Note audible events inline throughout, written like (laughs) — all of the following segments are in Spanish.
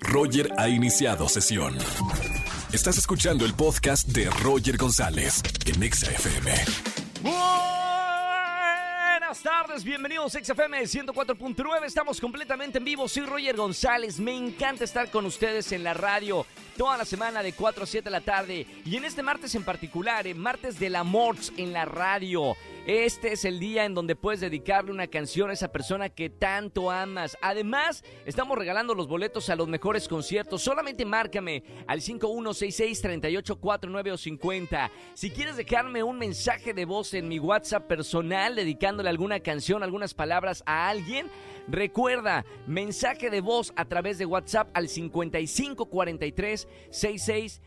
Roger ha iniciado sesión. Estás escuchando el podcast de Roger González en Exa FM. Buenas tardes, bienvenidos a XFM 104.9. Estamos completamente en vivo. Soy Roger González. Me encanta estar con ustedes en la radio toda la semana de 4 a 7 de la tarde. Y en este martes en particular, en martes de la Morts en la radio. Este es el día en donde puedes dedicarle una canción a esa persona que tanto amas. Además, estamos regalando los boletos a los mejores conciertos. Solamente márcame al 5166-3849 o 50. Si quieres dejarme un mensaje de voz en mi WhatsApp personal dedicándole alguna canción, algunas palabras a alguien, recuerda, mensaje de voz a través de WhatsApp al 5543 66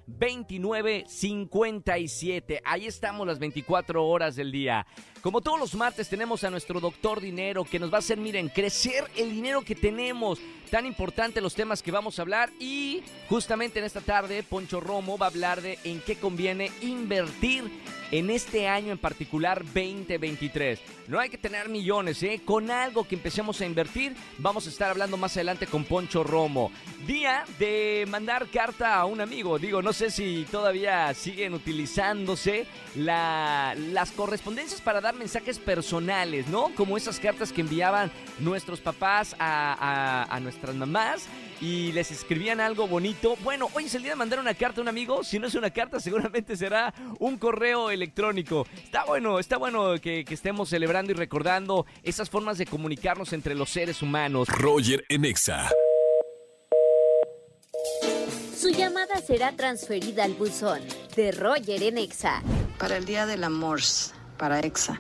57. Ahí estamos las 24 horas del día. Como todos los martes tenemos a nuestro doctor dinero que nos va a hacer, miren, crecer el dinero que tenemos. Tan importante los temas que vamos a hablar y justamente en esta tarde Poncho Romo va a hablar de en qué conviene invertir en este año en particular 2023. No hay que tener millones, ¿eh? Con algo que empecemos a invertir, vamos a estar hablando más adelante con Poncho Romo. Día de mandar carta a un amigo. Digo, no sé si todavía siguen utilizándose las correspondencias para dar mensajes personales, ¿no? Como esas cartas que enviaban nuestros papás a, a nuestras mamás y les escribían algo bonito. Bueno, hoy es el día de mandar una carta a un amigo. Si no es una carta, seguramente será un correo electrónico. Está bueno, está bueno que, estemos celebrando y recordando esas formas de comunicarnos entre los seres humanos. Roger Enexa. Su llamada será transferida al buzón de Roger Enexa. Para el Día del Amor, para Exa.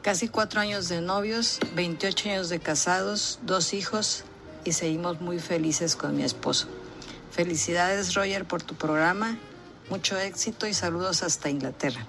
Casi cuatro años de novios, 28 años de casados, dos hijos y seguimos muy felices con mi esposo. Felicidades Roger por tu programa, mucho éxito y saludos hasta Inglaterra.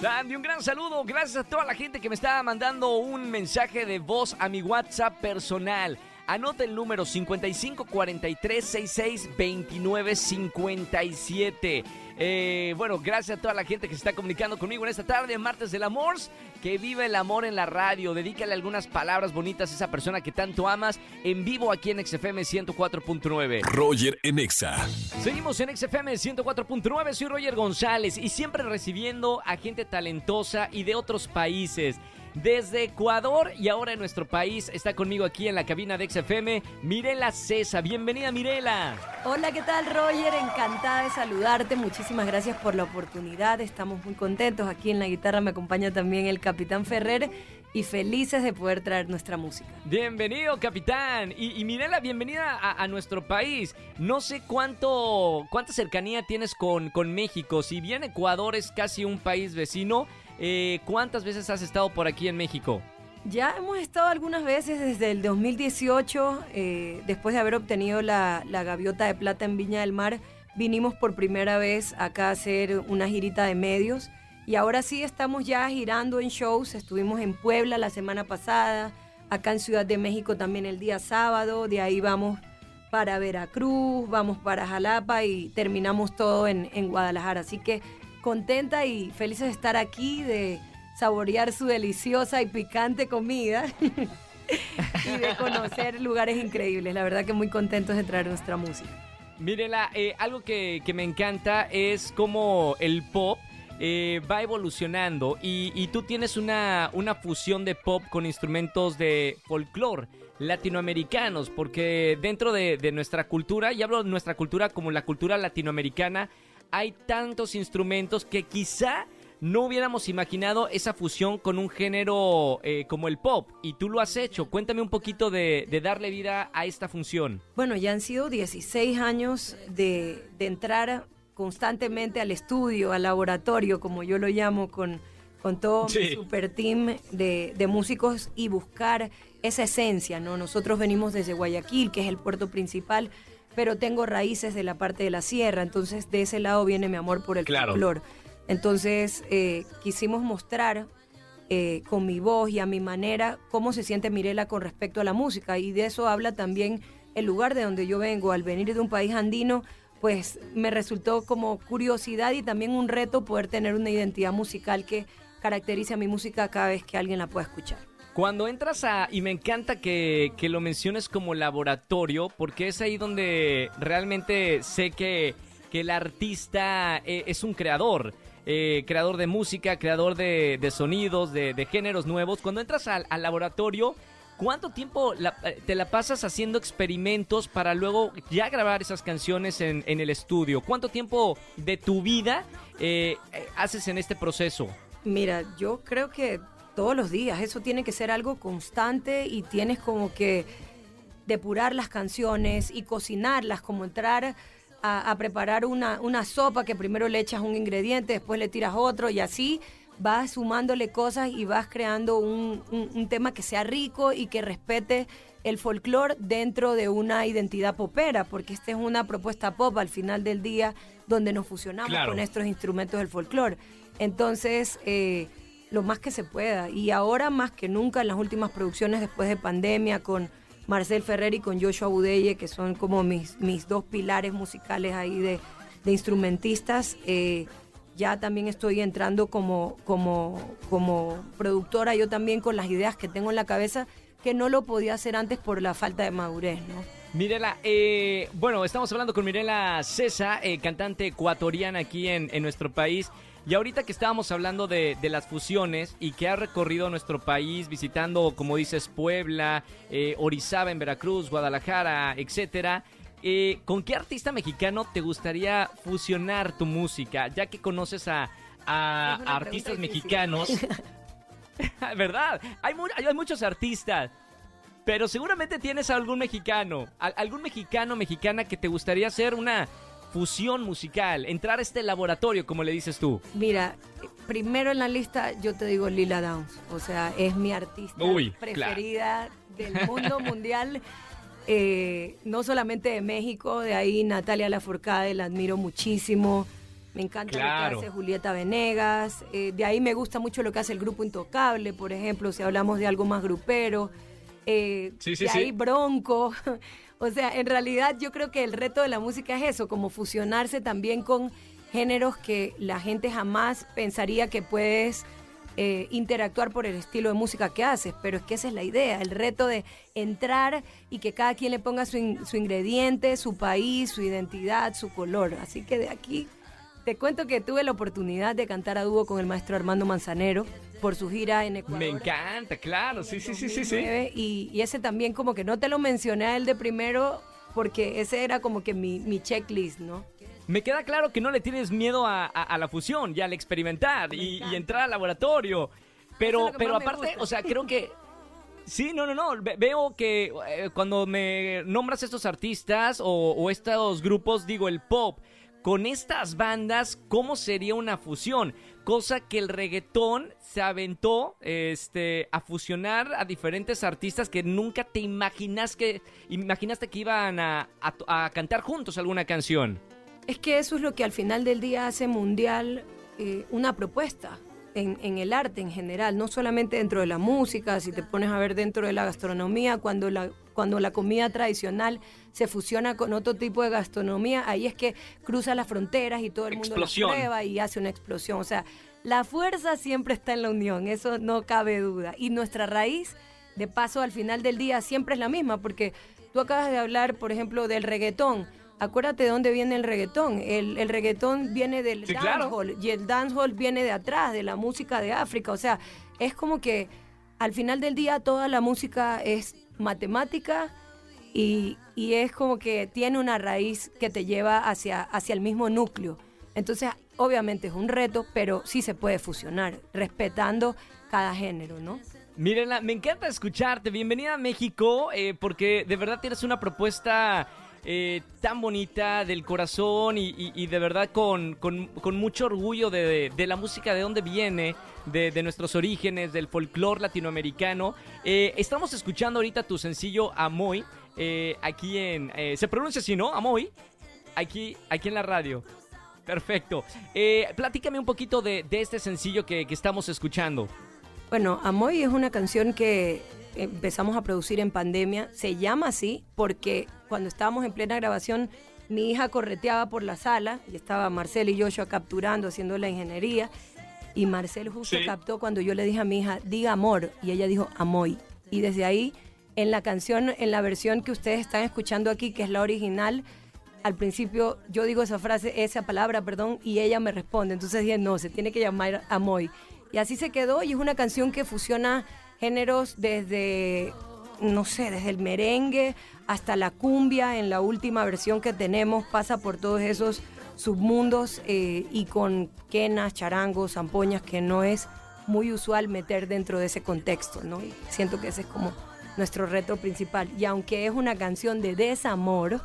Sandy, un gran saludo. Gracias a toda la gente que me está mandando un mensaje de voz a mi WhatsApp personal. Anota el número 5543662957. Eh, bueno, gracias a toda la gente que se está comunicando conmigo en esta tarde, martes del amor. Que viva el amor en la radio. Dedícale algunas palabras bonitas a esa persona que tanto amas en vivo aquí en XFM 104.9. Roger en Exa. Seguimos en XFM 104.9. Soy Roger González y siempre recibiendo a gente talentosa y de otros países desde Ecuador y ahora en nuestro país. Está conmigo aquí en la cabina de XFM Mirela Cesa. Bienvenida Mirela. Hola, ¿qué tal Roger? Encantada de saludarte. Muchísimas gracias por la oportunidad. Estamos muy contentos. Aquí en la guitarra me acompaña también el Capitán Ferrer y felices de poder traer nuestra música. Bienvenido, capitán. Y, Mirela, bienvenida a, nuestro país. No sé cuánto, cuánta cercanía tienes con, con México. Si bien Ecuador es casi un país vecino, eh, ¿Cuántas veces has estado por aquí en México? Ya hemos estado algunas veces desde el 2018, eh, después de haber obtenido la, gaviota de plata en Viña del Mar, vinimos por primera vez acá a hacer una girita de medios. Y ahora sí estamos ya girando en shows, estuvimos en Puebla la semana pasada, acá en Ciudad de México también el día sábado, de ahí vamos para Veracruz, vamos para Jalapa y terminamos todo en, en Guadalajara, así que contenta y feliz de estar aquí, de saborear su deliciosa y picante comida (laughs) y de conocer lugares increíbles. La verdad que muy contentos de traer nuestra música. Mírela, eh, algo que, me encanta es cómo el pop eh, va evolucionando y, tú tienes una, una, fusión de pop con instrumentos de folclore latinoamericanos, porque dentro de, de nuestra cultura, y hablo de nuestra cultura como la cultura latinoamericana, hay tantos instrumentos que quizá no hubiéramos imaginado esa fusión con un género eh, como el pop. Y tú lo has hecho. Cuéntame un poquito de, darle vida a esta función. Bueno, ya han sido 16 años de, entrar constantemente al estudio, al laboratorio, como yo lo llamo, con, con todo mi super team de, de, músicos y buscar esa esencia, ¿no? Nosotros venimos desde Guayaquil, que es el puerto principal, pero tengo raíces de la parte de la sierra, entonces de ese lado viene mi amor por el claro. Entonces eh, quisimos mostrar eh, con mi voz y a mi manera cómo se siente Mirela con respecto a la música y de eso habla también el lugar de donde yo vengo, al venir de un país andino, pues me resultó como curiosidad y también un reto poder tener una identidad musical que caracterice a mi música cada vez que alguien la pueda escuchar. Cuando entras a, y me encanta que, que lo menciones como laboratorio, porque es ahí donde realmente sé que, que el artista eh, es un creador. Eh, creador de música, creador de, de sonidos, de, de géneros nuevos. Cuando entras al, laboratorio, ¿Cuánto tiempo eh, te la pasas haciendo experimentos para luego ya grabar esas canciones en, en el estudio? ¿Cuánto tiempo de tu vida haces en este proceso? Mira, yo creo que todos los días, eso tiene que ser algo constante y tienes como que depurar las canciones y cocinarlas, como entrar a, a preparar una, una sopa que primero le echas un ingrediente, después le tiras otro y así vas sumándole cosas y vas creando un, un- un tema que sea rico y que respete el folclore dentro de una identidad popera, porque esta es una propuesta pop al final del día donde nos fusionamos Claro. con estos instrumentos del folclore. Entonces, eh, lo más que se pueda. Y ahora más que nunca en las últimas producciones después de pandemia con Marcel Ferrer y con Joshua Budeye, que son como mis, mis dos pilares musicales ahí de, de instrumentistas, eh, ya también estoy entrando como, como, como productora, yo también con las ideas que tengo en la cabeza, que no lo podía hacer antes por la falta de madurez, ¿no? Mirela, eh, bueno, estamos hablando con Mirela Cesa, eh, cantante ecuatoriana aquí en, en nuestro país. Y ahorita que estábamos hablando de, de las fusiones y que ha recorrido nuestro país visitando, como dices, Puebla, eh, Orizaba en Veracruz, Guadalajara, etcétera. eh, ¿Con qué artista mexicano te gustaría fusionar tu música? Ya que conoces a, a- artistas mexicanos. (laughs) ¿Verdad? Hay, mu- hay muchos artistas. Pero seguramente tienes a algún mexicano, a- algún mexicano, mexicana que te gustaría hacer una fusión musical, entrar a este laboratorio, como le dices tú. Mira, primero en la lista yo te digo Lila Downs, o sea, es mi artista Uy, preferida del mundo (laughs) mundial, eh, no solamente de México, de ahí Natalia Lafourcade, la admiro muchísimo, me encanta Claro. lo que hace Julieta Venegas, eh, de ahí me gusta mucho lo que hace el grupo Intocable, por ejemplo, si hablamos de algo más grupero, eh, Sí, sí, de sí. ahí Bronco. O sea, en realidad yo creo que el reto de la música es eso, como fusionarse también con géneros que la gente jamás pensaría que puedes eh, interactuar por el estilo de música que haces, pero es que esa es la idea, el reto de entrar y que cada quien le ponga su, su ingrediente, su país, su identidad, su color. Así que de aquí te cuento que tuve la oportunidad de cantar a dúo con el maestro Armando Manzanero por su gira en Ecuador. Me encanta, claro, sí, sí, sí, sí, sí. 2009, Y, y ese también como que no te lo mencioné a él de primero porque ese era como que mi, mi checklist, ¿no? Me queda claro que no le tienes miedo a, a- a la fusión y al experimentar y, y entrar al laboratorio. Pero, es pero aparte, o sea, creo que... (laughs) Sí, no, no, no. ve- Veo que eh, cuando me nombras estos artistas o, o estos grupos, digo, el pop, con estas bandas, ¿cómo sería una fusión? Cosa que el reggaetón se aventó este, a fusionar a diferentes artistas que nunca te imaginas que, imaginaste que iban a, a- cantar juntos alguna canción. Es que eso es lo que al final del día hace mundial eh, una propuesta en, en el arte en general, no solamente dentro de la música, si te pones a ver dentro de la gastronomía, cuando la, cuando la comida tradicional se fusiona con otro tipo de gastronomía, ahí es que cruza las fronteras y todo el mundo Explosión. prueba y hace una explosión. O sea, la fuerza siempre está en la unión, eso no cabe duda. Y nuestra raíz, de paso, al final del día siempre es la misma, porque tú acabas de hablar, por ejemplo, del reggaetón. Acuérdate de dónde viene el reggaetón. El, el reggaetón viene del Sí, claro. dancehall y el dancehall viene de atrás, de la música de África. O sea, es como que al final del día toda la música es matemática y, y es como que tiene una raíz que te lleva hacia, hacia el mismo núcleo. Entonces, obviamente es un reto, pero sí se puede fusionar, respetando cada género, ¿no? Mírenla, me encanta escucharte. Bienvenida a México, eh, porque de verdad tienes una propuesta eh, tan bonita del corazón y, de verdad con, con- mucho orgullo de, de la música, de dónde viene, de, nuestros orígenes, del folclore latinoamericano. Eh, estamos escuchando ahorita tu sencillo Amoy, eh, aquí en... ¿Se pronuncia así, no? Amoy, aquí, aquí en la radio. Perfecto. Platícame un poquito de, de este sencillo que, que estamos escuchando. Bueno, Amoy es una canción que empezamos a producir en pandemia. Se llama así porque cuando estábamos en plena grabación, mi hija correteaba por la sala y estaba Marcel y Joshua capturando, haciendo la ingeniería. Y Marcel justo captó cuando yo le dije a mi hija, diga amor, y ella dijo amoy. Y desde ahí, en la canción, en la versión que ustedes están escuchando aquí, que es la original, al principio yo digo esa frase, esa palabra, perdón, y ella me responde. Entonces dije, no, se tiene que llamar Amoy. Y así se quedó y es una canción que fusiona géneros desde, no sé, desde el merengue hasta la cumbia. En la última versión que tenemos pasa por todos esos submundos eh, y con quenas, charangos, zampoñas, que no es muy usual meter dentro de ese contexto, ¿no? Y siento que ese es como nuestro reto principal. Y aunque es una canción de desamor,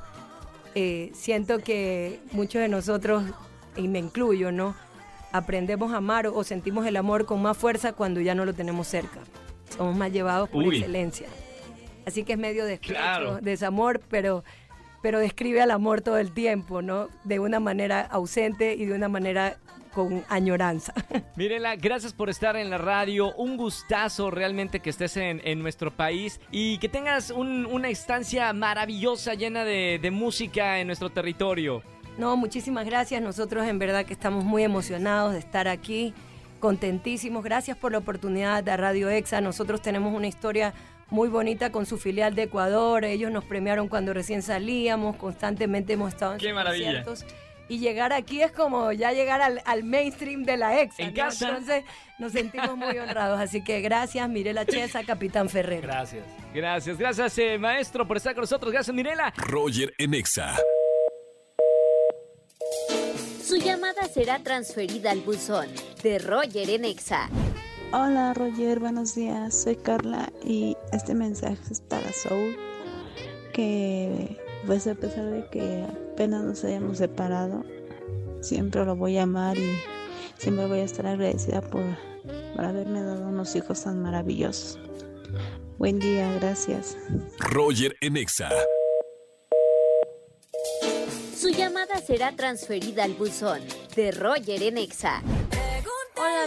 eh, siento que muchos de nosotros, y me incluyo, ¿no? Aprendemos a amar o sentimos el amor con más fuerza cuando ya no lo tenemos cerca. Somos más llevados por excelencia. Así que es medio de desamor, pero, pero describe al amor todo el tiempo, ¿no? De una manera ausente y de una manera con añoranza. (laughs) Mírenla, gracias por estar en la radio. Un gustazo realmente que estés en, nuestro país y que tengas una estancia maravillosa llena de, de música en nuestro territorio. No, muchísimas gracias. Nosotros en verdad que estamos muy emocionados de estar aquí, contentísimos. Gracias por la oportunidad de Radio EXA. Nosotros tenemos una historia muy bonita con su filial de Ecuador. Ellos nos premiaron cuando recién salíamos, constantemente hemos estado en Qué maravilla y llegar aquí es como ya llegar al, mainstream de la ex. En casa. Entonces nos sentimos muy honrados. Así que gracias, Mirela Chesa, Capitán Ferrer. Gracias. Gracias, gracias, eh, maestro, por estar con nosotros. Gracias, Mirela. Roger Enexa. Su llamada será transferida al buzón de Roger Enexa. Hola Roger, buenos días. Soy Carla y este mensaje es para Soul. Que pues a pesar de que apenas nos hayamos separado, siempre lo voy a amar y siempre voy a estar agradecida por, por haberme dado unos hijos tan maravillosos. Buen día, gracias. Roger Enexa. Su llamada será transferida al buzón de Roger Enexa.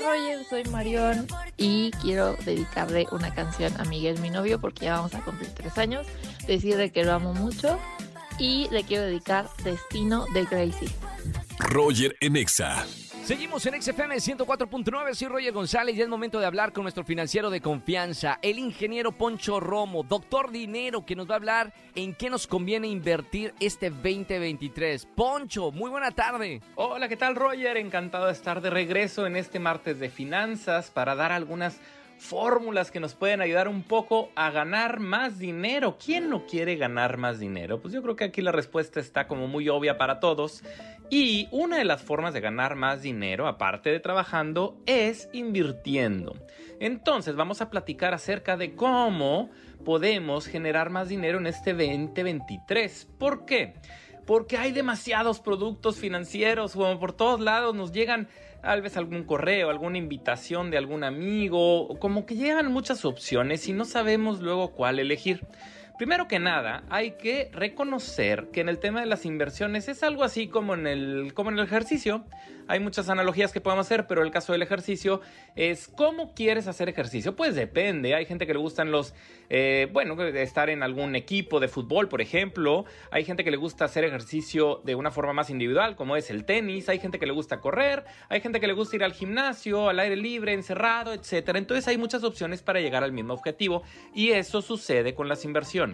Roger, soy Marión y quiero dedicarle una canción a Miguel, mi novio, porque ya vamos a cumplir tres años. Decirle que lo amo mucho y le quiero dedicar Destino de Gracie. Roger Enexa. Seguimos en XFM 104.9, soy Roger González y es momento de hablar con nuestro financiero de confianza, el ingeniero Poncho Romo, doctor dinero, que nos va a hablar en qué nos conviene invertir este 2023. Poncho, muy buena tarde. Hola, ¿qué tal Roger? Encantado de estar de regreso en este martes de finanzas para dar algunas fórmulas que nos pueden ayudar un poco a ganar más dinero. ¿Quién no quiere ganar más dinero? Pues yo creo que aquí la respuesta está como muy obvia para todos. Y una de las formas de ganar más dinero, aparte de trabajando, es invirtiendo. Entonces vamos a platicar acerca de cómo podemos generar más dinero en este 2023. ¿Por qué? Porque hay demasiados productos financieros, como por todos lados nos llegan tal vez algún correo, alguna invitación de algún amigo, como que llegan muchas opciones y no sabemos luego cuál elegir. Primero que nada, hay que reconocer que en el tema de las inversiones es algo así como en el, como en el ejercicio. Hay muchas analogías que podemos hacer, pero el caso del ejercicio es cómo quieres hacer ejercicio. Pues depende. Hay gente que le gustan los, eh, bueno, estar en algún equipo de fútbol, por ejemplo. Hay gente que le gusta hacer ejercicio de una forma más individual, como es el tenis. Hay gente que le gusta correr. Hay gente que le gusta ir al gimnasio, al aire libre, encerrado, etc. Entonces hay muchas opciones para llegar al mismo objetivo y eso sucede con las inversiones.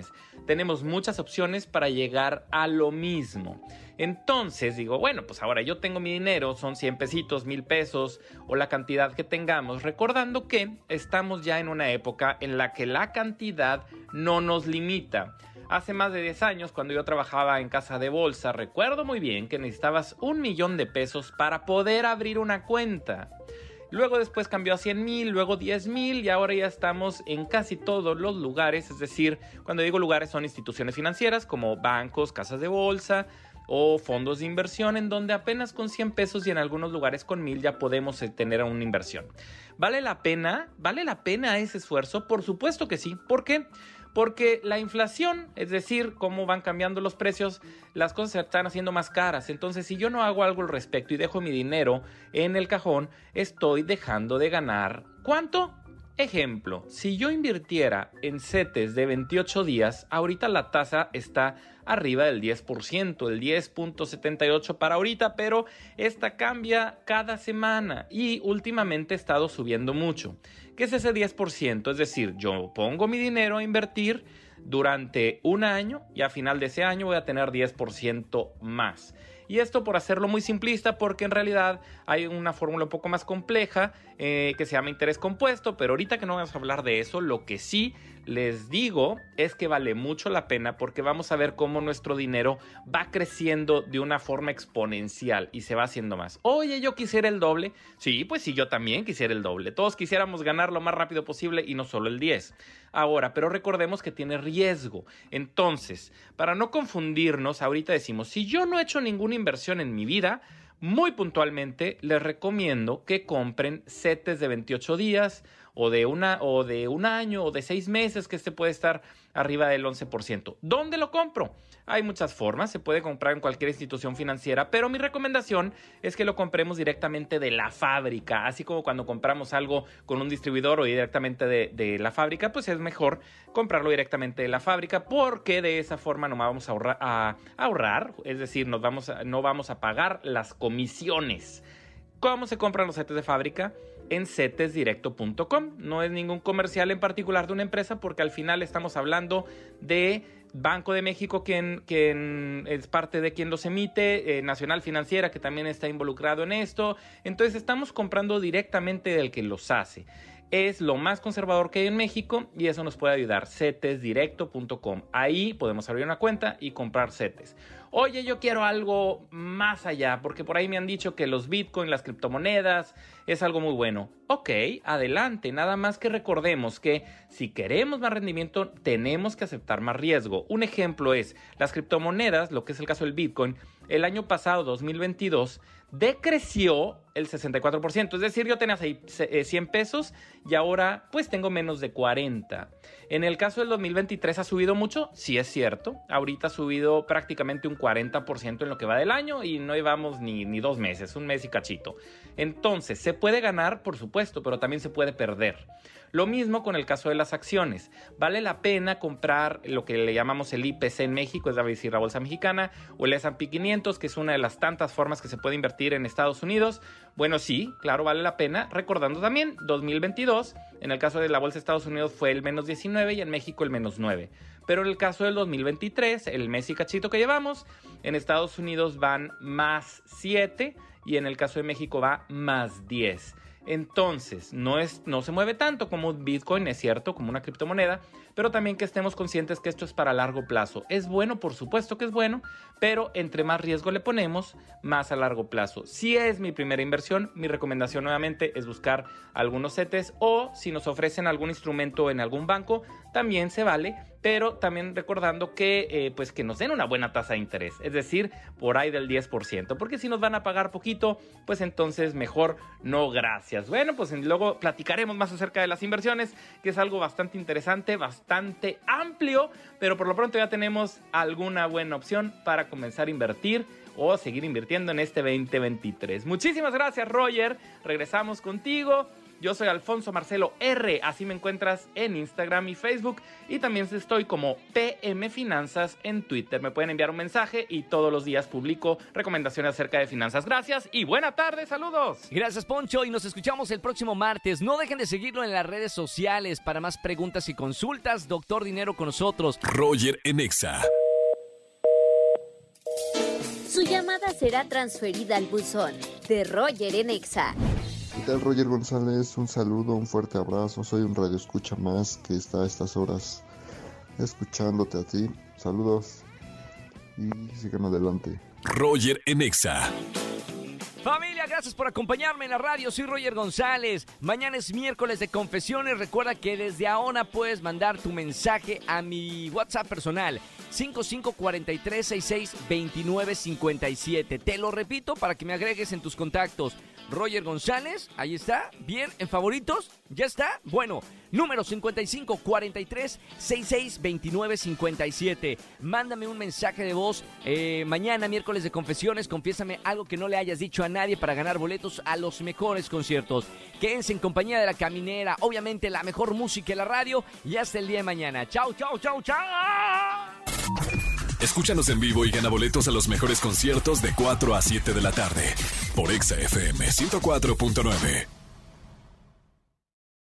Tenemos muchas opciones para llegar a lo mismo. Entonces digo, bueno, pues ahora yo tengo mi dinero, son 100 pesitos, mil pesos o la cantidad que tengamos, recordando que estamos ya en una época en la que la cantidad no nos limita. Hace más de 10 años, cuando yo trabajaba en casa de bolsa, recuerdo muy bien que necesitabas un millón de pesos para poder abrir una cuenta. Luego después cambió a 100 mil, luego 10 mil y ahora ya estamos en casi todos los lugares. Es decir, cuando digo lugares son instituciones financieras como bancos, casas de bolsa, o fondos de inversión en donde apenas con 100 pesos y en algunos lugares con 1000 ya podemos eh, tener una inversión. ¿Vale la pena? ¿Vale la pena ese esfuerzo? Por supuesto que sí. ¿Por qué? Porque la inflación, es decir, cómo van cambiando los precios, las cosas se están haciendo más caras. Entonces, si yo no hago algo al respecto y dejo mi dinero en el cajón, estoy dejando de ganar. ¿Cuánto? Ejemplo, si yo invirtiera en CETES de 28 días, ahorita la tasa está arriba del 10%, el 10.78 para ahorita, pero esta cambia cada semana y últimamente ha estado subiendo mucho. ¿Qué es ese 10%? Es decir, yo pongo mi dinero a invertir durante un año y a final de ese año voy a tener 10% más. Y esto por hacerlo muy simplista porque en realidad hay una fórmula un poco más compleja eh, que se llama interés compuesto, pero ahorita que no vamos a hablar de eso, lo que sí les digo es que vale mucho la pena porque vamos a ver cómo nuestro dinero va creciendo de una forma exponencial y se va haciendo más. Oye, yo quisiera el doble. Sí, pues sí, yo también quisiera el doble. Todos quisiéramos ganar lo más rápido posible y no solo el 10. Ahora, pero recordemos que tiene riesgo. Entonces, para no confundirnos, ahorita decimos, si yo no he hecho ninguna inversión en mi vida, muy puntualmente les recomiendo que compren setes de 28 días o de, una, o de un año o de seis meses que este puede estar arriba del 11%. ¿Dónde lo compro? Hay muchas formas, se puede comprar en cualquier institución financiera, pero mi recomendación es que lo compremos directamente de la fábrica, así como cuando compramos algo con un distribuidor o directamente de, la fábrica, pues es mejor comprarlo directamente de la fábrica porque de esa forma no vamos a ahorrar, es decir, vamos no vamos a pagar las comisiones. ¿Cómo se compran los setes de fábrica? En setesdirecto.com. No es ningún comercial en particular de una empresa porque al final estamos hablando de Banco de México, quien es parte de quien los emite, eh, Nacional Financiera, que también está involucrado en esto. Entonces estamos comprando directamente del que los hace. Es lo más conservador que hay en México y eso nos puede ayudar. Cetesdirecto.com. Ahí podemos abrir una cuenta y comprar CETES oye, yo quiero algo más allá, porque por ahí me han dicho que los bitcoins, las criptomonedas, es algo muy bueno. Ok, adelante, nada más que recordemos que si queremos más rendimiento, tenemos que aceptar más riesgo. Un ejemplo es las criptomonedas, lo que es el caso del bitcoin, el año pasado, 2022, decreció el 64%. Es decir, yo tenía 100 eh, pesos y ahora pues tengo menos de 40. En el caso del 2023 ha subido mucho, sí es cierto. Ahorita ha subido prácticamente un 40% en lo que va del año y no llevamos ni, ni dos meses, un mes y cachito. Entonces, se puede ganar, por supuesto, pero también se puede perder. Lo mismo con el caso de las acciones. Vale la pena comprar lo que le llamamos el IPC en México, es decir, la bolsa mexicana, o el S&P 500, que es una de las tantas formas que se puede invertir en Estados Unidos. Bueno, sí, claro, vale la pena. Recordando también, 2022, en el caso de la bolsa de Estados Unidos fue el menos 19 y en México el menos 9. Pero en el caso del 2023, el mes y cachito que llevamos, en Estados Unidos van más 7 y en el caso de México va más 10. Entonces, no, es, no se mueve tanto como Bitcoin, es cierto, como una criptomoneda, pero también que estemos conscientes que esto es para largo plazo. Es bueno, por supuesto que es bueno, pero entre más riesgo le ponemos, más a largo plazo. Si es mi primera inversión, mi recomendación nuevamente es buscar algunos CETES o si nos ofrecen algún instrumento en algún banco, también se vale, pero también recordando que eh, pues que nos den una buena tasa de interés, es decir, por ahí del 10%, porque si nos van a pagar poquito, pues entonces mejor no gracias. Bueno, pues luego platicaremos más acerca de las inversiones, que es algo bastante interesante, bastante amplio, pero por lo pronto ya tenemos alguna buena opción para comenzar a invertir o seguir invirtiendo en este 2023. Muchísimas gracias, Roger. Regresamos contigo. Yo soy Alfonso Marcelo R, así me encuentras en Instagram y Facebook y también estoy como PM Finanzas en Twitter. Me pueden enviar un mensaje y todos los días publico recomendaciones acerca de finanzas. Gracias y buena tarde, saludos. Gracias Poncho y nos escuchamos el próximo martes. No dejen de seguirlo en las redes sociales para más preguntas y consultas. Doctor Dinero con nosotros. Roger Enexa. Su llamada será transferida al buzón de Roger Enexa. ¿Qué tal Roger González? Un saludo, un fuerte abrazo. Soy un radio escucha más que está a estas horas escuchándote a ti. Saludos y sigan adelante. Roger Enexa. Familia, gracias por acompañarme en la radio. Soy Roger González. Mañana es miércoles de confesiones. Recuerda que desde ahora puedes mandar tu mensaje a mi WhatsApp personal 5543-662957. Te lo repito para que me agregues en tus contactos. Roger González, ahí está, bien, en favoritos, ya está. Bueno, número 5543-662957. Mándame un mensaje de voz eh, mañana, miércoles de confesiones. Confiésame algo que no le hayas dicho a nadie para ganar boletos a los mejores conciertos. Quédense en compañía de la caminera, obviamente la mejor música en la radio y hasta el día de mañana. Chau, chau, chau, chau. Escúchanos en vivo y gana boletos a los mejores conciertos de 4 a 7 de la tarde por Exa FM 104.9.